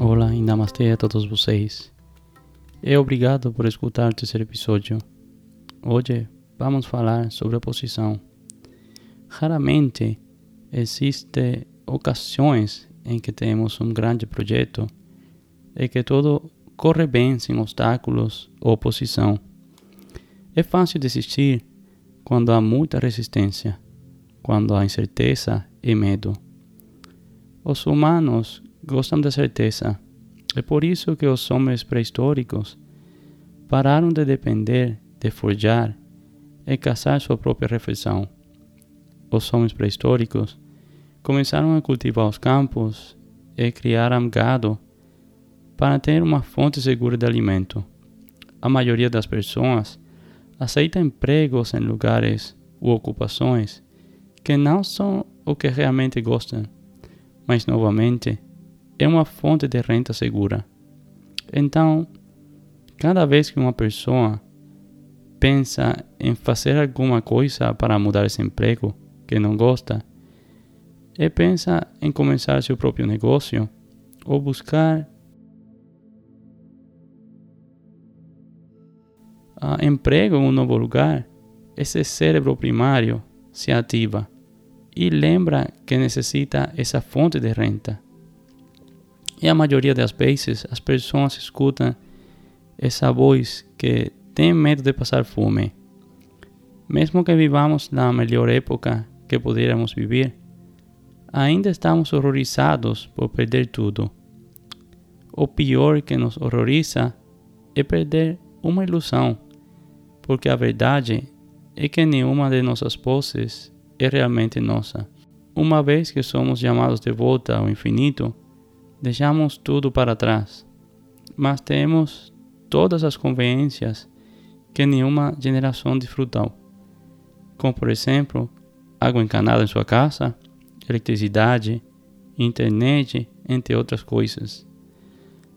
Olá e Namastê a todos vocês. É obrigado por escutar terceiro episódio. Hoje vamos falar sobre oposição. Raramente existem ocasiões em que temos um grande projeto e que tudo corre bem sem obstáculos ou oposição. É fácil desistir quando há muita resistência, quando há incerteza e medo. Os humanos gostam da certeza. É por isso que os homens pré-históricos pararam de depender de forjar e caçar sua própria refeição. Os homens pré-históricos começaram a cultivar os campos e criaram gado para ter uma fonte segura de alimento. A maioria das pessoas aceita empregos em lugares ou ocupações que não são o que realmente gostam, mas novamente é uma fonte de renda segura. Então, cada vez que uma pessoa pensa em fazer alguma coisa para mudar esse emprego que não gosta, e pensa em começar seu próprio negócio ou buscar emprego em um novo lugar, esse cérebro primário se ativa e lembra que necessita essa fonte de renda. E a maioria das vezes as pessoas escutam essa voz que tem medo de passar fome. Mesmo que vivamos na melhor época que pudiéramos viver, ainda estamos horrorizados por perder tudo. O pior que nos horroriza é perder uma ilusão, porque a verdade é que nenhuma de nossas posses é realmente nossa. Uma vez que somos chamados de volta ao infinito, deixamos tudo para trás, mas temos todas as conveniências que nenhuma geração desfrutou, como por exemplo, água encanada em sua casa, eletricidade, internet, entre outras coisas.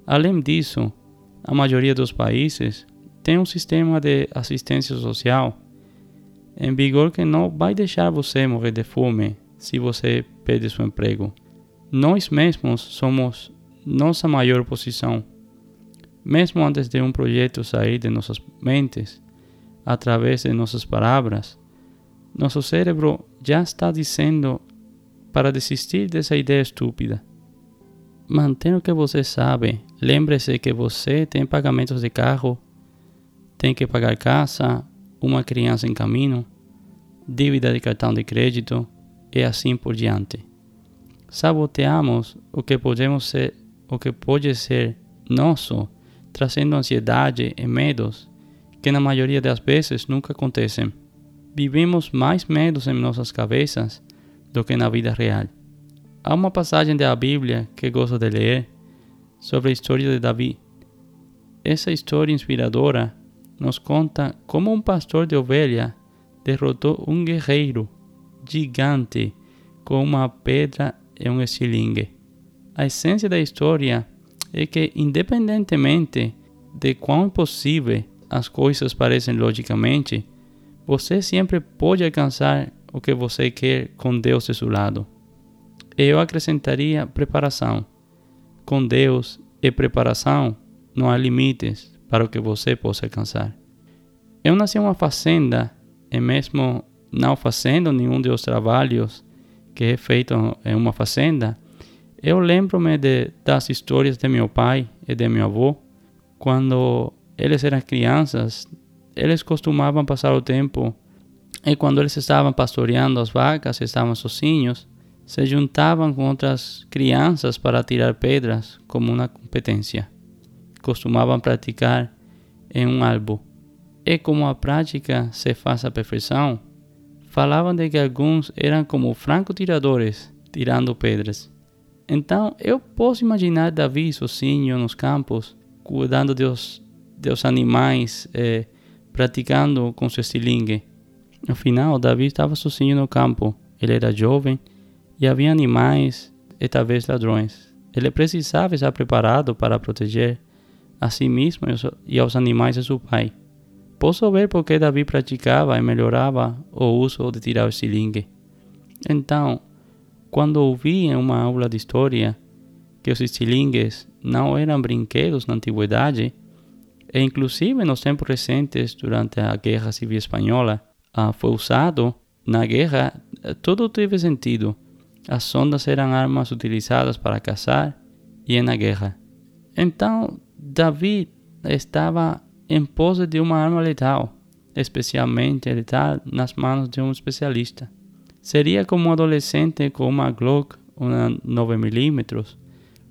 Além disso, a maioria dos países tem um sistema de assistência social em vigor que não vai deixar você morrer de fome se você perde seu emprego. Nós mesmos somos nossa maior oposição. Mesmo antes de um projeto sair de nossas mentes, através de nossas palavras, nosso cérebro já está dizendo para desistir dessa ideia estúpida. Mantenha o que você sabe. Lembre-se que você tem pagamentos de carro, tem que pagar casa, uma criança em caminho, dívida de cartão de crédito e assim por diante saboteamos o que podemos ser, o que pode ser nosso, trazendo ansiedade e medos que na maioria das vezes nunca acontecem. Vivemos mais medos em nossas cabeças do que na vida real. Há uma passagem da Bíblia que gosto de ler sobre a história de Davi. Essa história inspiradora nos conta como um pastor de ovelha derrotou um guerreiro gigante com uma pedra é um estilingue. A essência da história é que, independentemente de quão impossível as coisas parecem logicamente, você sempre pode alcançar o que você quer com Deus de seu lado. Eu acrescentaria preparação. Com Deus e preparação, não há limites para o que você possa alcançar. Eu nasci em uma fazenda e mesmo não fazendo nenhum dos trabalhos que é feito em uma fazenda, eu lembro-me das histórias de meu pai e de meu avô. Quando eles eram crianças, eles costumavam passar o tempo e quando eles estavam pastoreando as vacas, estavam sozinhos, se juntavam com outras crianças para tirar pedras como uma competência. Costumavam praticar em um albo. E como a prática se faz à perfeição, falavam de que alguns eram como francotiradores tirando pedras. Então eu posso imaginar Davi sozinho nos campos, cuidando dos, dos animais, eh, praticando com seu estilingue. No final, Davi estava sozinho no campo. Ele era jovem e havia animais e talvez ladrões. Ele precisava estar preparado para proteger a si mesmo e aos animais de seu pai. Posso ver porque Davi praticava e melhorava o uso de tirar o estilingue. Então, quando ouvi em uma aula de história que os estilingues não eram brinquedos na antiguidade, e inclusive nos tempos recentes, durante a Guerra Civil Espanhola, ah, foi usado na guerra, tudo teve sentido. As sondas eram armas utilizadas para caçar e na guerra. Então, Davi estava em posse de uma arma letal, especialmente letal nas mãos de um especialista. Seria como um adolescente com uma Glock, uma 9mm,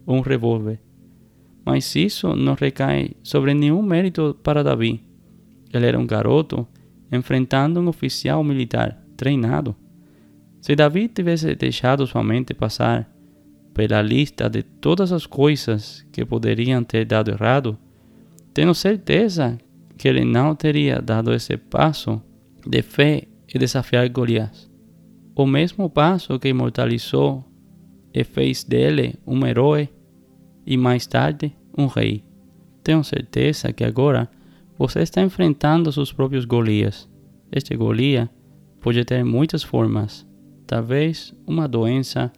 ou um revólver. Mas isso não recai sobre nenhum mérito para Davi. Ele era um garoto enfrentando um oficial militar treinado. Se Davi tivesse deixado sua mente passar pela lista de todas as coisas que poderiam ter dado errado, tenho certeza que ele não teria dado esse passo de fé e desafiar Golias. O mesmo passo que imortalizou e fez dele um herói e mais tarde um rei. Tenho certeza que agora você está enfrentando seus próprios Golias. Este Golias pode ter muitas formas, talvez uma doença,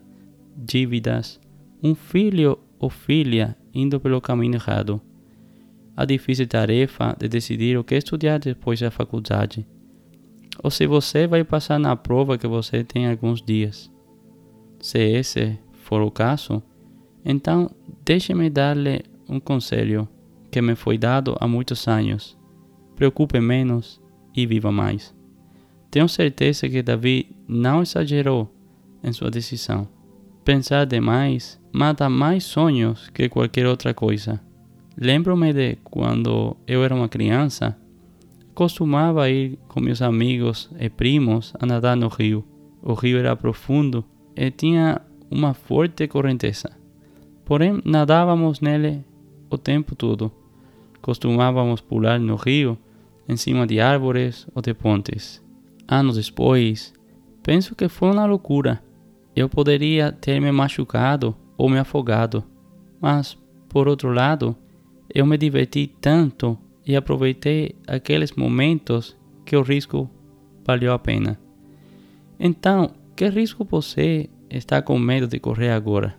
dívidas, um filho ou filha indo pelo caminho errado, a difícil tarefa de decidir o que estudar depois da faculdade, ou se você vai passar na prova que você tem alguns dias. Se esse for o caso, então deixe-me dar-lhe um conselho que me foi dado há muitos anos. Preocupe menos e viva mais. Tenho certeza que Davi não exagerou em sua decisão. Pensar demais mata mais sonhos que qualquer outra coisa. Lembro-me de quando eu era uma criança, costumava ir com meus amigos e primos a nadar no rio. O rio era profundo e tinha uma forte correnteza. Porém, nadávamos nele o tempo todo. Costumávamos pular no rio, em cima de árvores ou de pontes. Anos depois, penso que foi uma loucura eu poderia ter me machucado ou me afogado, mas, por outro lado, eu me diverti tanto e aproveitei aqueles momentos que o risco valeu a pena. Então, que risco você está com medo de correr agora?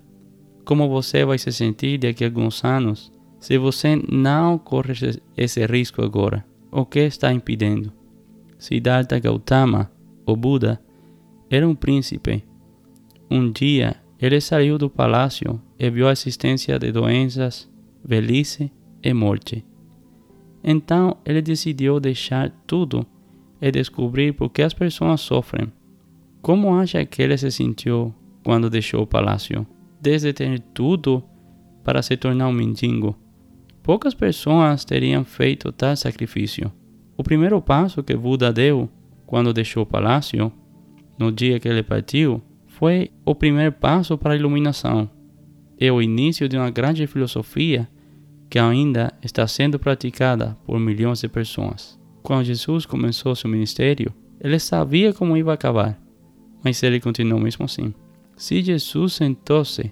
Como você vai se sentir daqui a alguns anos se você não corre esse risco agora? O que está impedindo? Siddhartha Gautama, o Buda, era um príncipe um dia ele saiu do palácio e viu a existência de doenças, velhice e morte. Então ele decidiu deixar tudo e descobrir por que as pessoas sofrem. Como acha que ele se sentiu quando deixou o palácio? Desde ter tudo para se tornar um mendigo. Poucas pessoas teriam feito tal sacrifício. O primeiro passo que Buda deu quando deixou o palácio, no dia que ele partiu, foi o primeiro passo para a iluminação e o início de uma grande filosofia que ainda está sendo praticada por milhões de pessoas. Quando Jesus começou seu ministério, ele sabia como ia acabar, mas ele continuou mesmo assim. Se Jesus sentou-se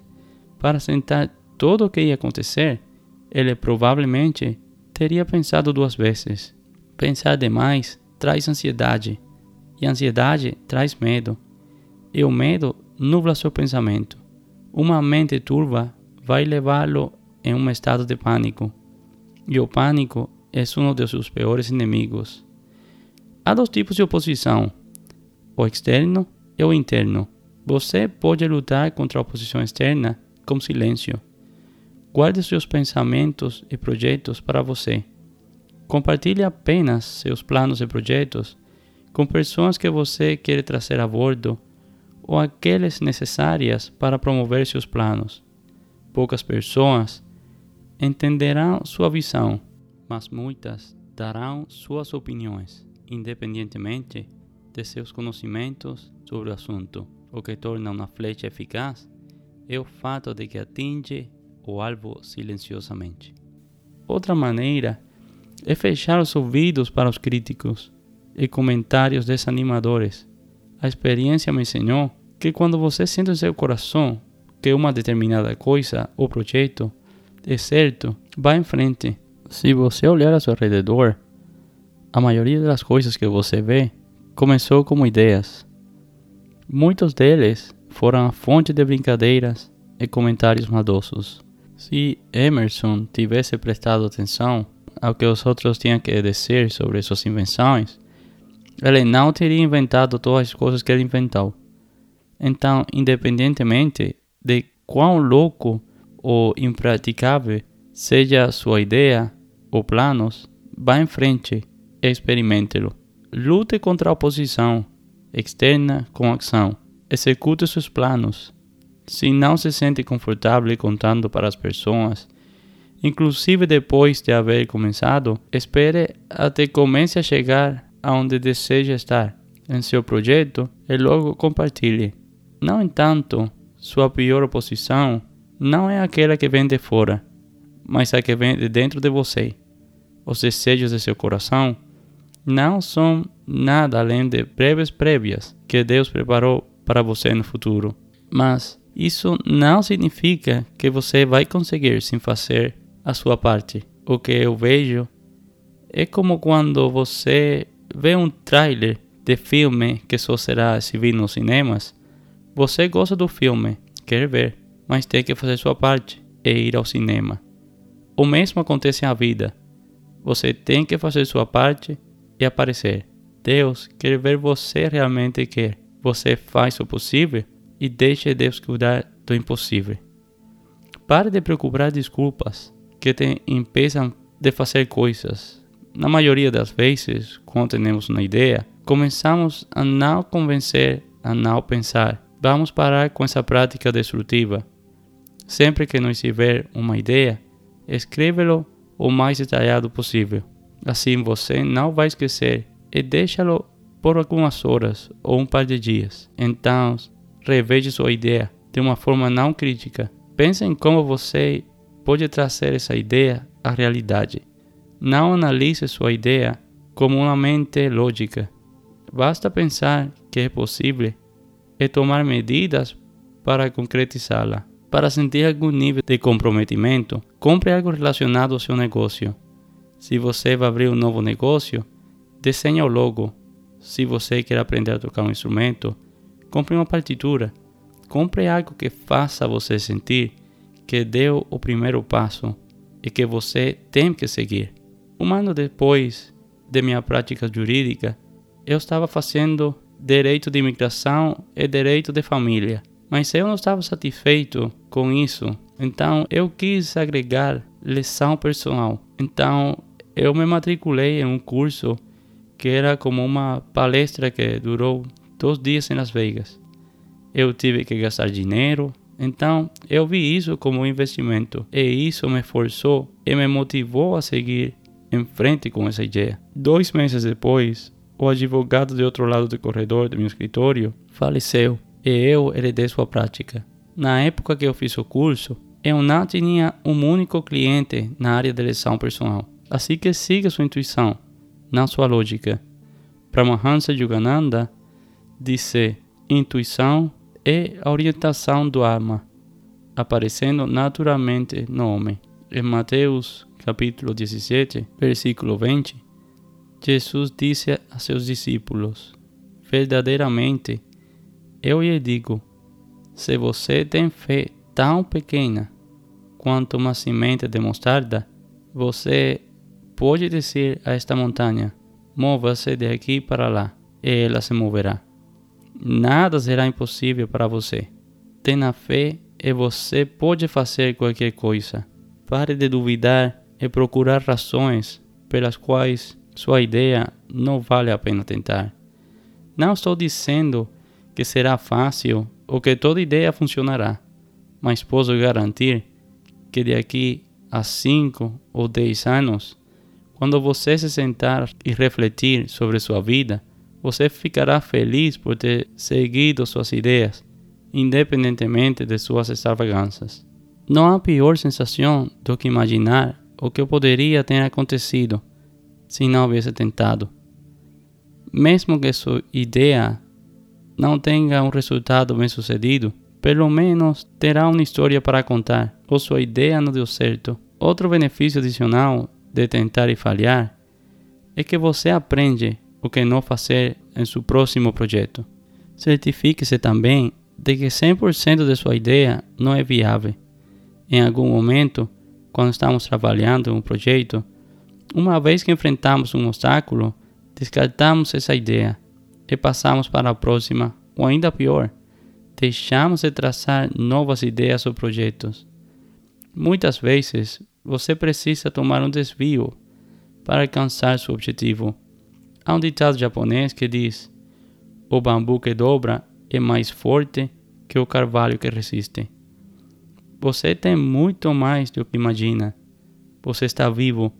para sentar tudo o que ia acontecer, ele provavelmente teria pensado duas vezes. Pensar demais traz ansiedade, e ansiedade traz medo, e o medo nubla seu pensamento. Uma mente turva vai levá-lo em um estado de pânico, e o pânico é um de seus piores inimigos. Há dois tipos de oposição: o externo e o interno. Você pode lutar contra a oposição externa com silêncio. Guarde seus pensamentos e projetos para você. Compartilhe apenas seus planos e projetos com pessoas que você quer trazer a bordo ou aquelas necessárias para promover seus planos. Poucas pessoas entenderão sua visão, mas muitas darão suas opiniões, independentemente de seus conhecimentos sobre o assunto. O que torna uma flecha eficaz é o fato de que atinge o alvo silenciosamente. Outra maneira é fechar os ouvidos para os críticos e comentários desanimadores a experiência me ensinou que quando você sente em seu coração que uma determinada coisa ou projeto é certo, vá em frente. Se você olhar ao seu redor, a maioria das coisas que você vê começou como ideias. Muitos deles foram a fonte de brincadeiras, e comentários maldosos. Se Emerson tivesse prestado atenção ao que os outros tinham que dizer sobre suas invenções, ele não teria inventado todas as coisas que ele inventou. Então, independentemente de quão louco ou impraticável seja sua ideia ou planos, vá em frente experimente-lo. Lute contra a oposição externa com ação. Execute seus planos. Se não se sente confortável contando para as pessoas, inclusive depois de haver começado, espere até comece a chegar aonde deseja estar em seu projeto e logo compartilhe. No entanto, sua pior oposição não é aquela que vem de fora, mas a que vem de dentro de você. Os desejos de seu coração não são nada além de breves prévias que Deus preparou para você no futuro. Mas isso não significa que você vai conseguir sem fazer a sua parte. O que eu vejo é como quando você vê um trailer de filme que só será exibido nos cinemas você gosta do filme, quer ver, mas tem que fazer sua parte e ir ao cinema. O mesmo acontece na vida. Você tem que fazer sua parte e aparecer. Deus quer ver você realmente quer. Você faz o possível e deixe Deus cuidar do impossível. Pare de procurar desculpas que te impeçam de fazer coisas. Na maioria das vezes, quando temos uma ideia, começamos a não convencer, a não pensar Vamos parar com essa prática destrutiva. Sempre que nos tiver uma ideia, escreva-lo o mais detalhado possível. Assim você não vai esquecer e deixa-lo por algumas horas ou um par de dias. Então, reveja sua ideia de uma forma não crítica. Pense em como você pode trazer essa ideia à realidade. Não analise sua ideia como uma mente lógica. Basta pensar que é possível e tomar medidas para concretizá-la. Para sentir algum nível de comprometimento, compre algo relacionado ao seu negócio. Se você vai abrir um novo negócio, desenhe o logo. Se você quer aprender a tocar um instrumento, compre uma partitura. Compre algo que faça você sentir que deu o primeiro passo e que você tem que seguir. Um ano depois de minha prática jurídica, eu estava fazendo direito de imigração e direito de família. Mas eu não estava satisfeito com isso, então eu quis agregar lição personal. Então eu me matriculei em um curso que era como uma palestra que durou dois dias em Las Vegas. Eu tive que gastar dinheiro, então eu vi isso como um investimento e isso me forçou e me motivou a seguir em frente com essa ideia. Dois meses depois, o advogado de outro lado do corredor do meu escritório faleceu e eu heredei sua prática. Na época que eu fiz o curso, eu não tinha um único cliente na área de eleição personal. Assim que siga sua intuição, não sua lógica. Paramahansa Yogananda disse: intuição é a orientação do alma, aparecendo naturalmente no homem. Em Mateus capítulo 17, versículo 20, Jesus disse a seus discípulos: Verdadeiramente, eu lhe digo, se você tem fé tão pequena quanto uma semente de mostarda, você pode dizer a esta montanha: Mova-se de aqui para lá, e ela se moverá. Nada será impossível para você. Tenha fé e você pode fazer qualquer coisa. Pare de duvidar e procurar razões pelas quais sua ideia não vale a pena tentar. Não estou dizendo que será fácil ou que toda ideia funcionará, mas posso garantir que de aqui a 5 ou 10 anos, quando você se sentar e refletir sobre sua vida, você ficará feliz por ter seguido suas ideias, independentemente de suas extravagâncias. Não há pior sensação do que imaginar o que poderia ter acontecido se não houvesse tentado. Mesmo que sua ideia não tenha um resultado bem sucedido, pelo menos terá uma história para contar, ou sua ideia não deu certo. Outro benefício adicional de tentar e falhar é que você aprende o que não fazer em seu próximo projeto. Certifique-se também de que 100% de sua ideia não é viável. Em algum momento, quando estamos trabalhando um projeto, uma vez que enfrentamos um obstáculo, descartamos essa ideia e passamos para a próxima, ou ainda pior, deixamos de traçar novas ideias ou projetos. Muitas vezes, você precisa tomar um desvio para alcançar seu objetivo. Há um ditado japonês que diz: O bambu que dobra é mais forte que o carvalho que resiste. Você tem muito mais do que imagina. Você está vivo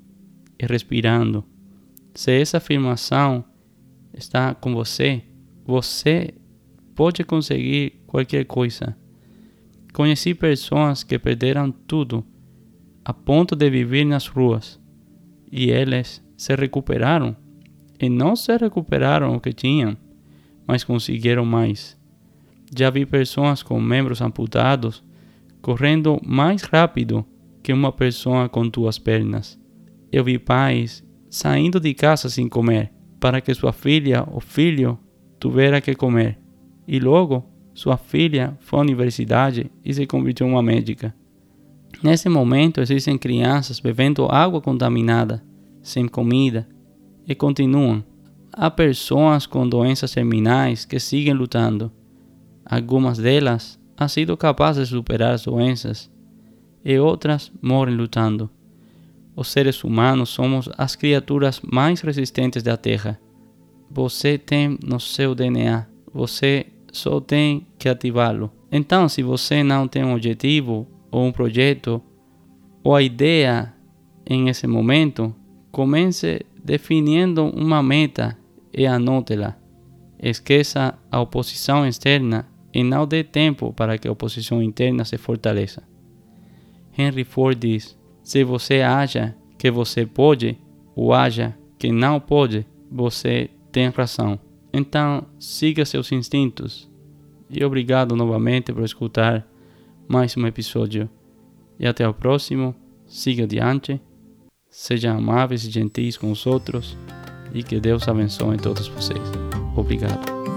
e respirando. Se essa afirmação está com você, você pode conseguir qualquer coisa. Conheci pessoas que perderam tudo a ponto de viver nas ruas e eles se recuperaram e não se recuperaram o que tinham, mas conseguiram mais. Já vi pessoas com membros amputados correndo mais rápido que uma pessoa com duas pernas. Eu vi pais saindo de casa sem comer, para que sua filha ou filho tivesse que comer. E logo, sua filha foi à universidade e se convirtiu em uma médica. Nesse momento, existem crianças bebendo água contaminada, sem comida, e continuam. Há pessoas com doenças terminais que seguem lutando. Algumas delas han sido capazes de superar as doenças e outras morrem lutando. Os seres humanos somos as criaturas mais resistentes da Terra. Você tem no seu DNA, você só tem que ativá-lo. Então, se você não tem um objetivo ou um projeto ou a ideia em esse momento, comece definindo uma meta e anote-la. Esqueça a oposição externa e não dê tempo para que a oposição interna se fortaleça. Henry Ford diz: se você acha que você pode ou acha que não pode, você tem razão. Então, siga seus instintos. E obrigado novamente por escutar mais um episódio. E até o próximo. Siga adiante. Sejam amáveis e gentis com os outros. E que Deus abençoe todos vocês. Obrigado.